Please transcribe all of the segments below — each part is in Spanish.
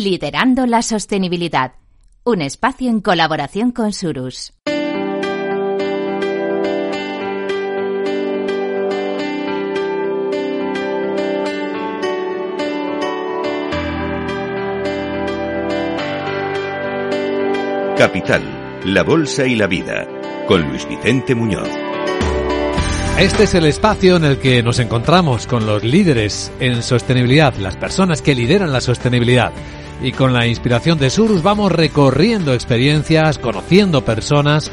Liderando la sostenibilidad. Un espacio en colaboración con Surus. Capital, la Bolsa y la Vida, con Luis Vicente Muñoz. Este es el espacio en el que nos encontramos con los líderes en sostenibilidad, las personas que lideran la sostenibilidad. Y con la inspiración de Surus vamos recorriendo experiencias, conociendo personas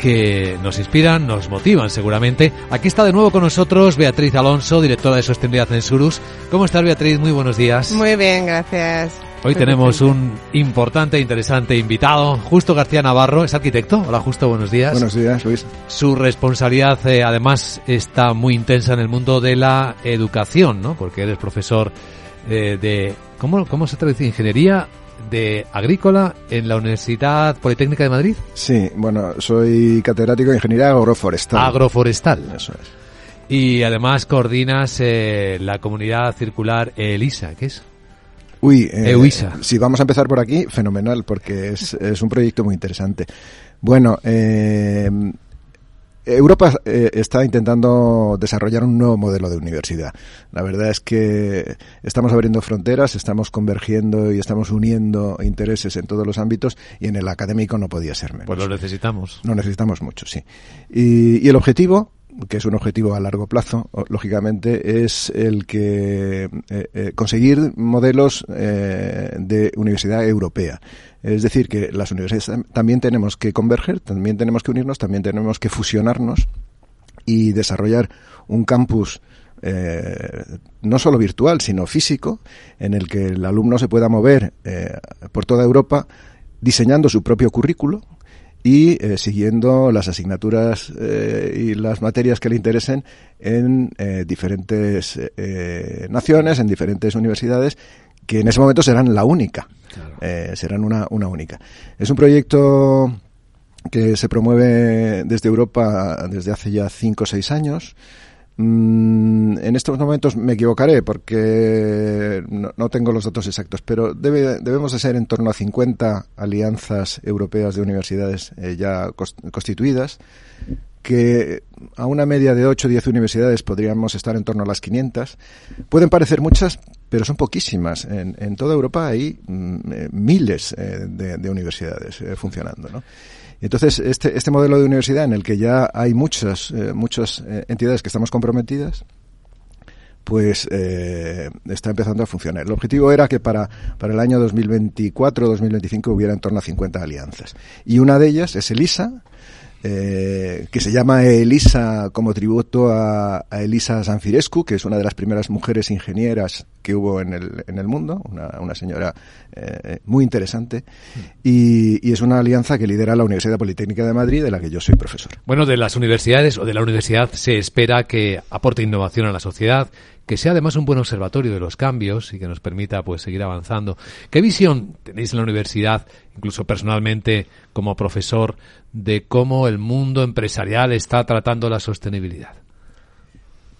que nos inspiran, nos motivan seguramente. Aquí está de nuevo con nosotros Beatriz Alonso, directora de Sostenibilidad en Surus. ¿Cómo estás Beatriz? Muy buenos días. Muy bien, gracias. Hoy tenemos un importante e interesante invitado, Justo García Navarro, es arquitecto. Hola Justo, buenos días. Buenos días, Luis. Su responsabilidad eh, además está muy intensa en el mundo de la educación, ¿no? Porque eres profesor eh, de, ¿cómo, ¿cómo se traduce? Ingeniería de agrícola en la Universidad Politécnica de Madrid. Sí, bueno, soy catedrático de Ingeniería Agroforestal. Agroforestal. Eso es. Y además coordinas eh, la comunidad circular ELISA, ¿qué es? Uy, eh, si vamos a empezar por aquí, fenomenal, porque es, es un proyecto muy interesante. Bueno, eh, Europa eh, está intentando desarrollar un nuevo modelo de universidad. La verdad es que estamos abriendo fronteras, estamos convergiendo y estamos uniendo intereses en todos los ámbitos y en el académico no podía ser menos. Pues lo necesitamos. Lo necesitamos mucho, sí. Y, y el objetivo que es un objetivo a largo plazo, lógicamente, es el que eh, eh, conseguir modelos eh, de universidad europea. Es decir, que las universidades también tenemos que converger, también tenemos que unirnos, también tenemos que fusionarnos y desarrollar un campus no solo virtual, sino físico, en el que el alumno se pueda mover por toda Europa diseñando su propio currículo, y eh, siguiendo las asignaturas eh, y las materias que le interesen en eh, diferentes naciones, en diferentes universidades, que en ese momento serán la única, serán una, una única. Es un proyecto que se promueve desde Europa desde hace ya cinco o seis años. Mm, en estos momentos me equivocaré porque no, tengo los datos exactos, pero debe, debemos de ser en torno a 50 alianzas europeas de universidades eh, ya constituidas, que a una media de 8 o 10 universidades podríamos estar en torno a las 500. Pueden parecer muchas, pero son poquísimas. En, toda Europa hay mm, eh, miles eh, de, universidades funcionando. ¿no? Entonces, este, este modelo de universidad en el que ya hay muchas, eh, muchas eh, entidades que estamos comprometidas, pues eh, está empezando a funcionar. El objetivo era que para, para el año 2024-2025 hubiera en torno a 50 alianzas. Y una de ellas es ELISA, eh, que se llama Elisa como tributo a, Elisa Sanfirescu, que es una de las primeras mujeres ingenieras que hubo en el, en el mundo, una, una señora eh, muy interesante, y, y, es una alianza que lidera la Universidad Politécnica de Madrid, de la que yo soy profesor. Bueno, de las universidades o de la universidad se espera que aporte innovación a la sociedad, que sea además un buen observatorio de los cambios y que nos permita pues seguir avanzando. ¿Qué visión tenéis en la universidad, incluso personalmente como profesor, de cómo el mundo empresarial está tratando la sostenibilidad?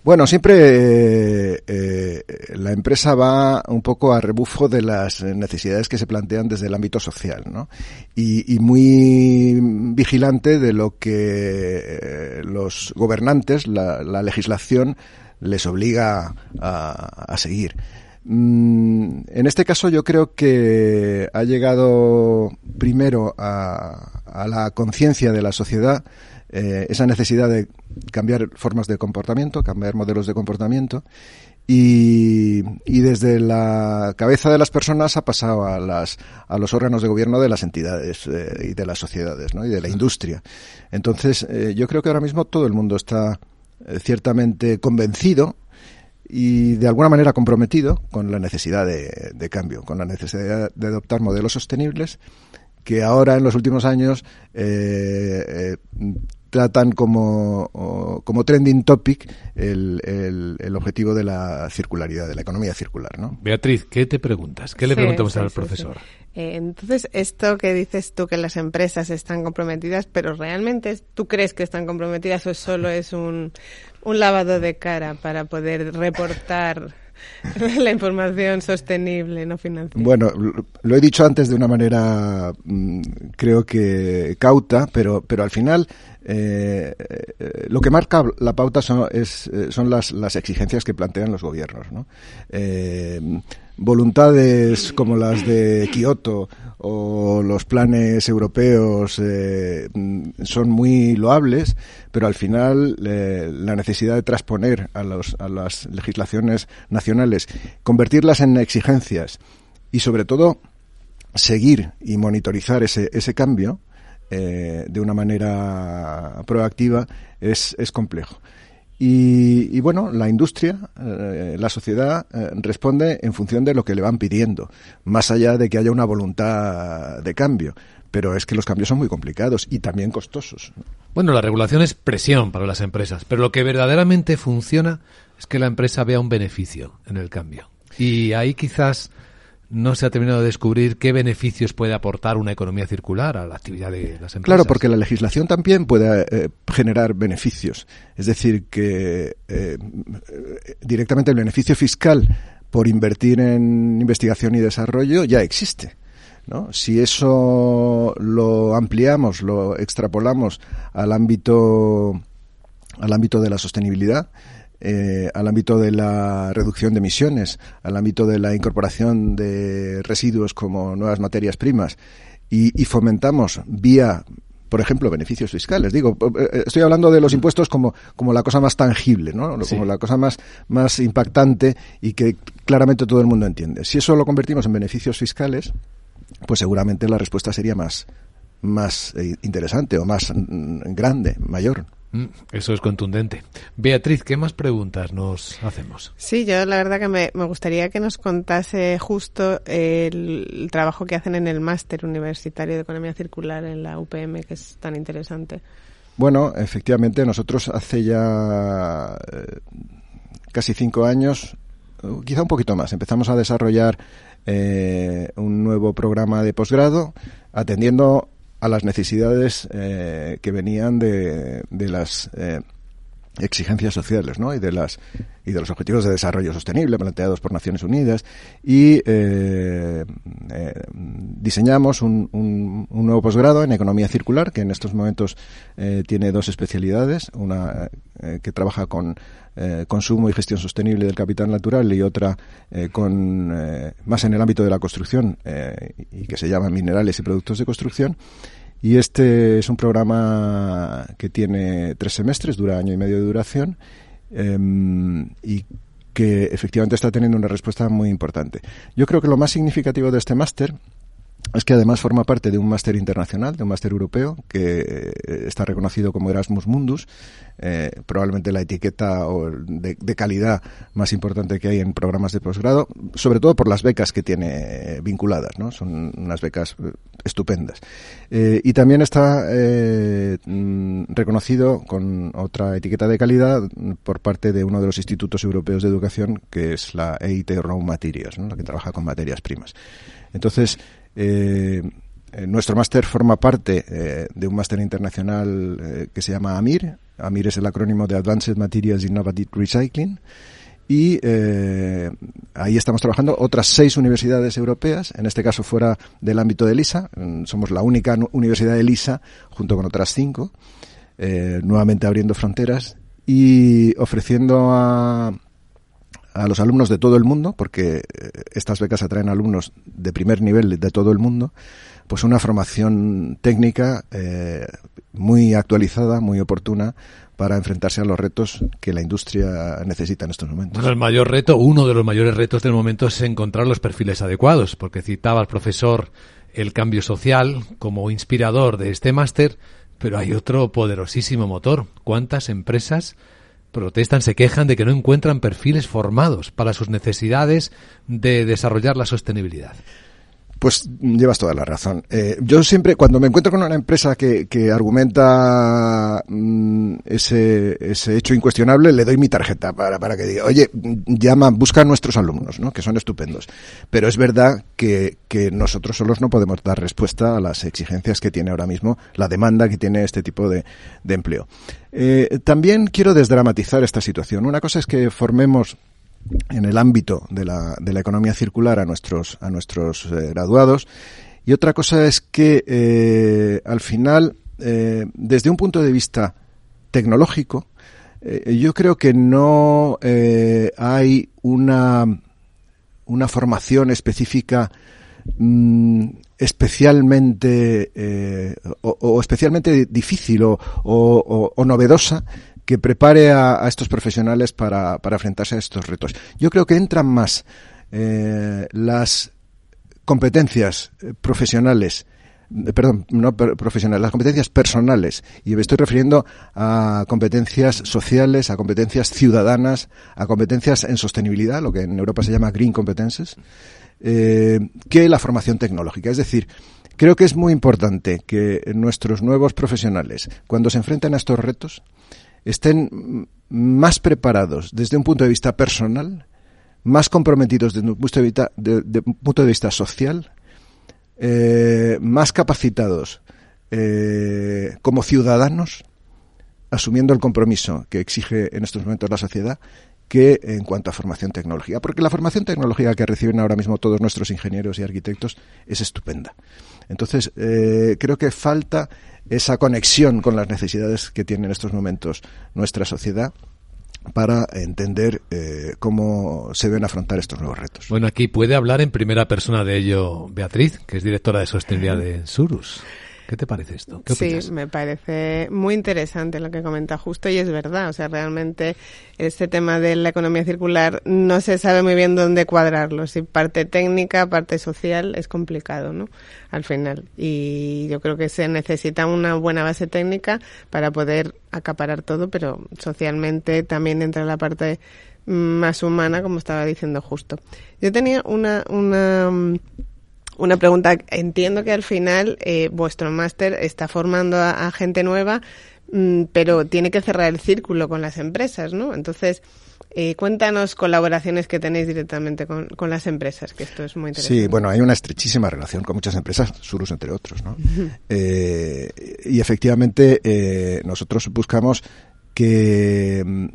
Bueno, siempre eh, la empresa va un poco a rebufo de las necesidades que se plantean desde el ámbito social, ¿no? Y, muy vigilante de lo que eh, los gobernantes, la, la legislación, les obliga a, seguir. Mm, en este caso yo creo que ha llegado primero a, la conciencia de la sociedad eh, esa necesidad de cambiar formas de comportamiento, cambiar modelos de comportamiento y, desde la cabeza de las personas ha pasado a, las, a los órganos de gobierno de las entidades eh, y de las sociedades ¿no? y de la industria. Entonces eh, yo creo que ahora mismo todo el mundo está ciertamente convencido y de alguna manera comprometido con la necesidad de, cambio, con la necesidad de adoptar modelos sostenibles que ahora en los últimos años eh, eh, tratan como, como trending topic el, el, objetivo de la circularidad, de la economía circular. ¿no? Beatriz, ¿qué te preguntas? ¿Qué le preguntamos al profesor? Eh, entonces, esto que dices tú que las empresas están comprometidas, pero realmente tú crees que están comprometidas o solo es un, un lavado de cara para poder reportar la información sostenible, no financiera. Bueno, lo he dicho antes de una manera, mm, creo que cauta, pero, pero al final eh, eh, lo que marca la pauta son, eh, son las, las exigencias que plantean los gobiernos. ¿no? voluntades como las de Kioto o los planes europeos son muy loables, pero al final la necesidad de transponer a, los, a las legislaciones nacionales, convertirlas en exigencias y sobre todo seguir y monitorizar ese, ese cambio, eh, de una manera proactiva es, es complejo. Y, bueno, la industria, eh, la sociedad eh, responde en función de lo que le van pidiendo, más allá de que haya una voluntad de cambio. Pero es que los cambios son muy complicados y también costosos. Bueno, la regulación es presión para las empresas, pero lo que verdaderamente funciona es que la empresa vea un beneficio en el cambio. Y ahí quizás no se ha terminado de descubrir qué beneficios puede aportar una economía circular a la actividad de las empresas. Claro, porque la legislación también puede eh, generar beneficios. Es decir, que eh, directamente el beneficio fiscal por invertir en investigación y desarrollo ya existe. ¿no? Si eso lo ampliamos, lo extrapolamos al ámbito al ámbito de la sostenibilidad, eh, al ámbito de la reducción de emisiones, al ámbito de la incorporación de residuos como nuevas materias primas y, fomentamos vía por ejemplo, beneficios fiscales. Digo, eh, estoy hablando de los impuestos como, como la cosa más tangible, ¿no? Como la cosa más, más impactante y que claramente todo el mundo entiende. Si eso lo convertimos en beneficios fiscales, pues seguramente la respuesta sería más, más eh, interesante o más mm, grande, mayor. Mm, eso es contundente. Beatriz, ¿qué más preguntas nos hacemos? Sí, yo la verdad que me, gustaría que nos contase justo el, trabajo que hacen en el máster universitario de economía circular en la UPM, que es tan interesante. Bueno, efectivamente, nosotros hace ya eh, casi cinco años, quizá un poquito más, empezamos a desarrollar eh, un nuevo programa de posgrado atendiendo a las necesidades eh, que venían de, de las eh, exigencias sociales y de las y de los objetivos de desarrollo sostenible planteados por Naciones Unidas. Y eh, diseñamos un, un, nuevo posgrado en economía circular que en estos momentos tiene dos especialidades. Una que trabaja con consumo y gestión sostenible del capital natural y otra con más en el ámbito de la construcción y que se llama minerales y productos de construcción y este es un programa que tiene tres semestres, dura año y medio de duración, em, y que efectivamente está teniendo una respuesta muy importante. Yo creo que lo más significativo de este máster es que además forma parte de un máster internacional, de un máster europeo, que eh, está reconocido como Erasmus Mundus, eh, probablemente la etiqueta de, calidad más importante que hay en programas de posgrado, sobre todo por las becas que tiene vinculadas, ¿no? Son unas becas eh, estupendas. y también está mm, reconocido con otra etiqueta de calidad por parte de uno de los institutos europeos de educación, que es la EIT Raw Materials, la que trabaja con materias primas. Entonces, eh, eh, nuestro máster forma parte eh, de un máster internacional que se llama AMIR. AMIR es el acrónimo de Advanced Materials Innovative Recycling. Y ahí estamos trabajando otras seis universidades europeas, en este caso fuera del ámbito de LISA. Mm, somos la única universidad de LISA, junto con otras cinco, nuevamente abriendo fronteras y ofreciendo a, a los alumnos de todo el mundo, porque eh, estas becas atraen alumnos de primer nivel de todo el mundo, pues una formación técnica eh, muy actualizada, muy oportuna para enfrentarse a los retos que la industria necesita en estos momentos. Bueno, el mayor reto, uno de los mayores retos del momento es encontrar los perfiles adecuados, porque citaba al profesor el cambio social como inspirador de este máster, pero hay otro poderosísimo motor. ¿Cuántas empresas protestan, se quejan de que no encuentran perfiles formados para sus necesidades de desarrollar la sostenibilidad. Pues llevas toda la razón. Eh, yo siempre, cuando me encuentro con una empresa que, que argumenta mm, ese, ese hecho incuestionable, le doy mi tarjeta para, que diga, oye, llama, busca a nuestros alumnos, ¿no? que son estupendos. Pero es verdad que, nosotros solos no podemos dar respuesta a las exigencias que tiene ahora mismo, la demanda que tiene este tipo de, de empleo. Eh, también quiero desdramatizar esta situación. Una cosa es que formemos en el ámbito de la, de la economía circular a nuestros, a nuestros eh, graduados. Y otra cosa es que eh, al final, eh, desde un punto de vista tecnológico, yo creo que no hay una, una formación específica mm, especialmente o, especialmente difícil o, o novedosa que prepare a, estos profesionales para, para, enfrentarse a estos retos. Yo creo que entran más eh, las competencias eh, profesionales eh, perdón, no profesionales, las competencias personales. Y me estoy refiriendo a competencias sociales, a competencias ciudadanas, a competencias en sostenibilidad, lo que en Europa se llama green competences, que la formación tecnológica. Es decir, creo que es muy importante que nuestros nuevos profesionales, cuando se enfrenten a estos retos, estén más preparados desde un punto de vista personal, más comprometidos desde un punto de vista, social, eh, más capacitados eh, como ciudadanos, asumiendo el compromiso que exige en estos momentos la sociedad, que en cuanto a formación tecnológica. Porque la formación tecnológica que reciben ahora mismo todos nuestros ingenieros y arquitectos es estupenda. Entonces, eh, creo que falta esa conexión con las necesidades que tiene en estos momentos nuestra sociedad para entender eh, cómo se deben afrontar estos nuevos retos. Bueno, aquí puede hablar en primera persona de ello Beatriz, que es directora de sostenibilidad de Surus. ¿Qué te parece esto? sí, me parece muy interesante lo que comenta justo y es verdad. O sea, realmente este tema de la economía circular no se sabe muy bien dónde cuadrarlo. Si parte técnica, parte social, es complicado, ¿no? Al final. Y yo creo que se necesita una buena base técnica para poder acaparar todo, pero socialmente también entra la parte más humana, como estaba diciendo justo. Yo tenía una, una una pregunta. Entiendo que al final eh, vuestro máster está formando a, gente nueva, mm, pero tiene que cerrar el círculo con las empresas, ¿no? Entonces, eh, cuéntanos colaboraciones que tenéis directamente con, con, las empresas, que esto es muy interesante. Sí, bueno, hay una estrechísima relación con muchas empresas, Surus entre otros, ¿no? eh, y efectivamente eh, nosotros buscamos que mm,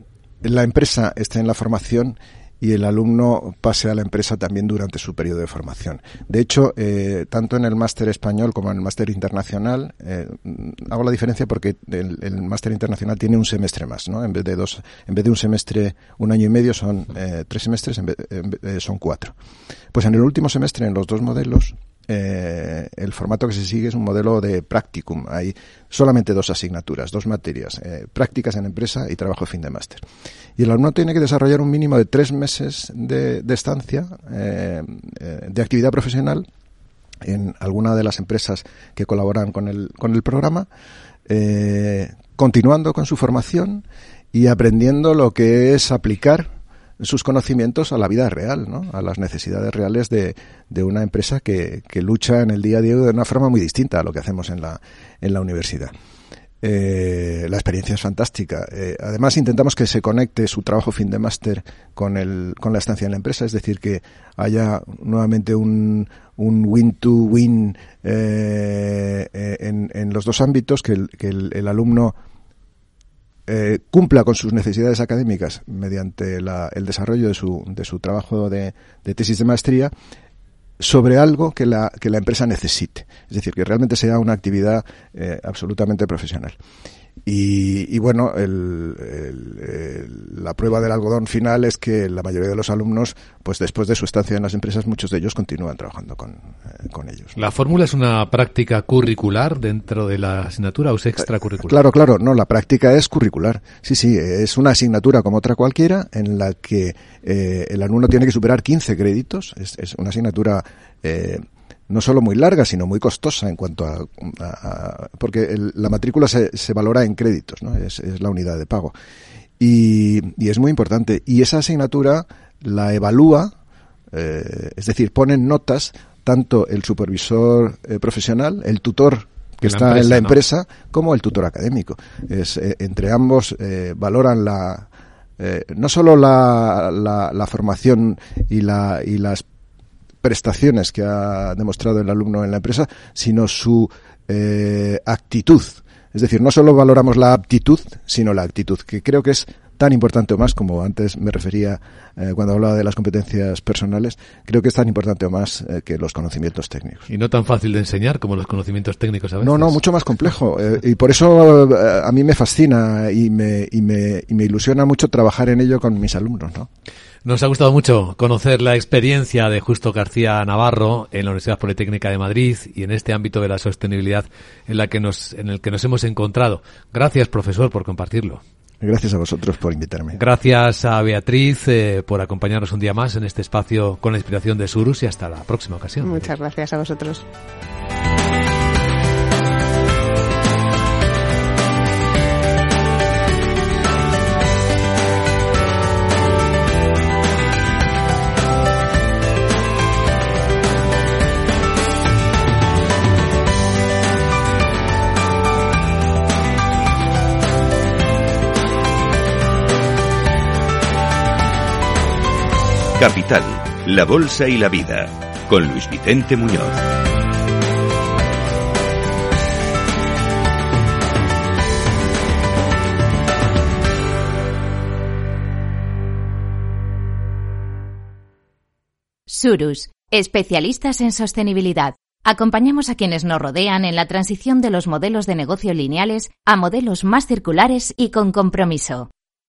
la empresa esté en la formación y el alumno pase a la empresa también durante su periodo de formación. De hecho, eh, tanto en el máster español como en el máster internacional, eh, hago la diferencia porque el, máster internacional tiene un semestre más, ¿no? En vez de dos, en vez de un semestre, un año y medio, son eh, tres semestres, en vez, son cuatro. Pues en el último semestre, en los dos modelos, eh, el formato que se sigue es un modelo de practicum. Hay solamente dos asignaturas, dos materias, eh, prácticas en empresa y trabajo fin de máster. Y el alumno tiene que desarrollar un mínimo de tres meses de, estancia eh, de actividad profesional en alguna de las empresas que colaboran con el, con el programa, continuando con su formación y aprendiendo lo que es aplicar sus conocimientos a la vida real, a las necesidades reales de, de una empresa que, que, lucha en el día a día de una forma muy distinta a lo que hacemos en la, en la universidad. Eh, la experiencia es fantástica. Eh, además, intentamos que se conecte su trabajo fin de máster con, el, con la estancia en la empresa, es decir, que haya nuevamente un, un win-to-win eh, en, en, los dos ámbitos, que el, que el alumno eh, cumpla con sus necesidades académicas mediante el desarrollo de su, de su trabajo de, tesis de maestría sobre algo que la, que la empresa necesite. Es decir, que realmente sea una actividad eh, absolutamente profesional. Y, bueno, la prueba del algodón final es que la mayoría de los alumnos, pues después de su estancia en las empresas, muchos de ellos continúan trabajando con, eh, con ellos. ¿La fórmula es una práctica curricular dentro de la asignatura o es extracurricular? Claro, claro, no, la práctica es curricular. Sí, sí, es una asignatura como otra cualquiera en la que eh, el alumno tiene que superar 15 créditos. Es, es una asignatura eh, no solo muy larga, sino muy costosa en cuanto a... porque la matrícula se, se, valora en créditos, ¿no? Es, es la unidad de pago. Y, y, es muy importante. Y esa asignatura la evalúa, eh, es decir, ponen notas tanto el supervisor eh, profesional, el tutor que está en la empresa, como el tutor académico. Es, eh, entre ambos eh, valoran la, no solo la, la, la, formación y, la, y las prestaciones que ha demostrado el alumno en la empresa, sino su eh, actitud. Es decir, no solo valoramos la aptitud, sino la actitud, que creo que es tan importante o más, como antes me refería eh, cuando hablaba de las competencias personales, creo que es tan importante o más eh, que los conocimientos técnicos. Y no tan fácil de enseñar como los conocimientos técnicos a veces. No, no, mucho más complejo. Eh, y por eso a mí me fascina y me, y, me, y me ilusiona mucho trabajar en ello con mis alumnos, ¿no? Nos ha gustado mucho conocer la experiencia de Justo García Navarro en la Universidad Politécnica de Madrid y en este ámbito de la sostenibilidad en, la que nos, en el que nos hemos encontrado. Gracias, profesor, por compartirlo. Gracias a vosotros por invitarme. Gracias a Beatriz eh, por acompañarnos un día más en este espacio con la inspiración de Surus y hasta la próxima ocasión. Muchas gracias a vosotros. Capital, la Bolsa y la Vida, con Luis Vicente Muñoz. Surus, especialistas en sostenibilidad. Acompañamos a quienes nos rodean en la transición de los modelos de negocio lineales a modelos más circulares y con compromiso.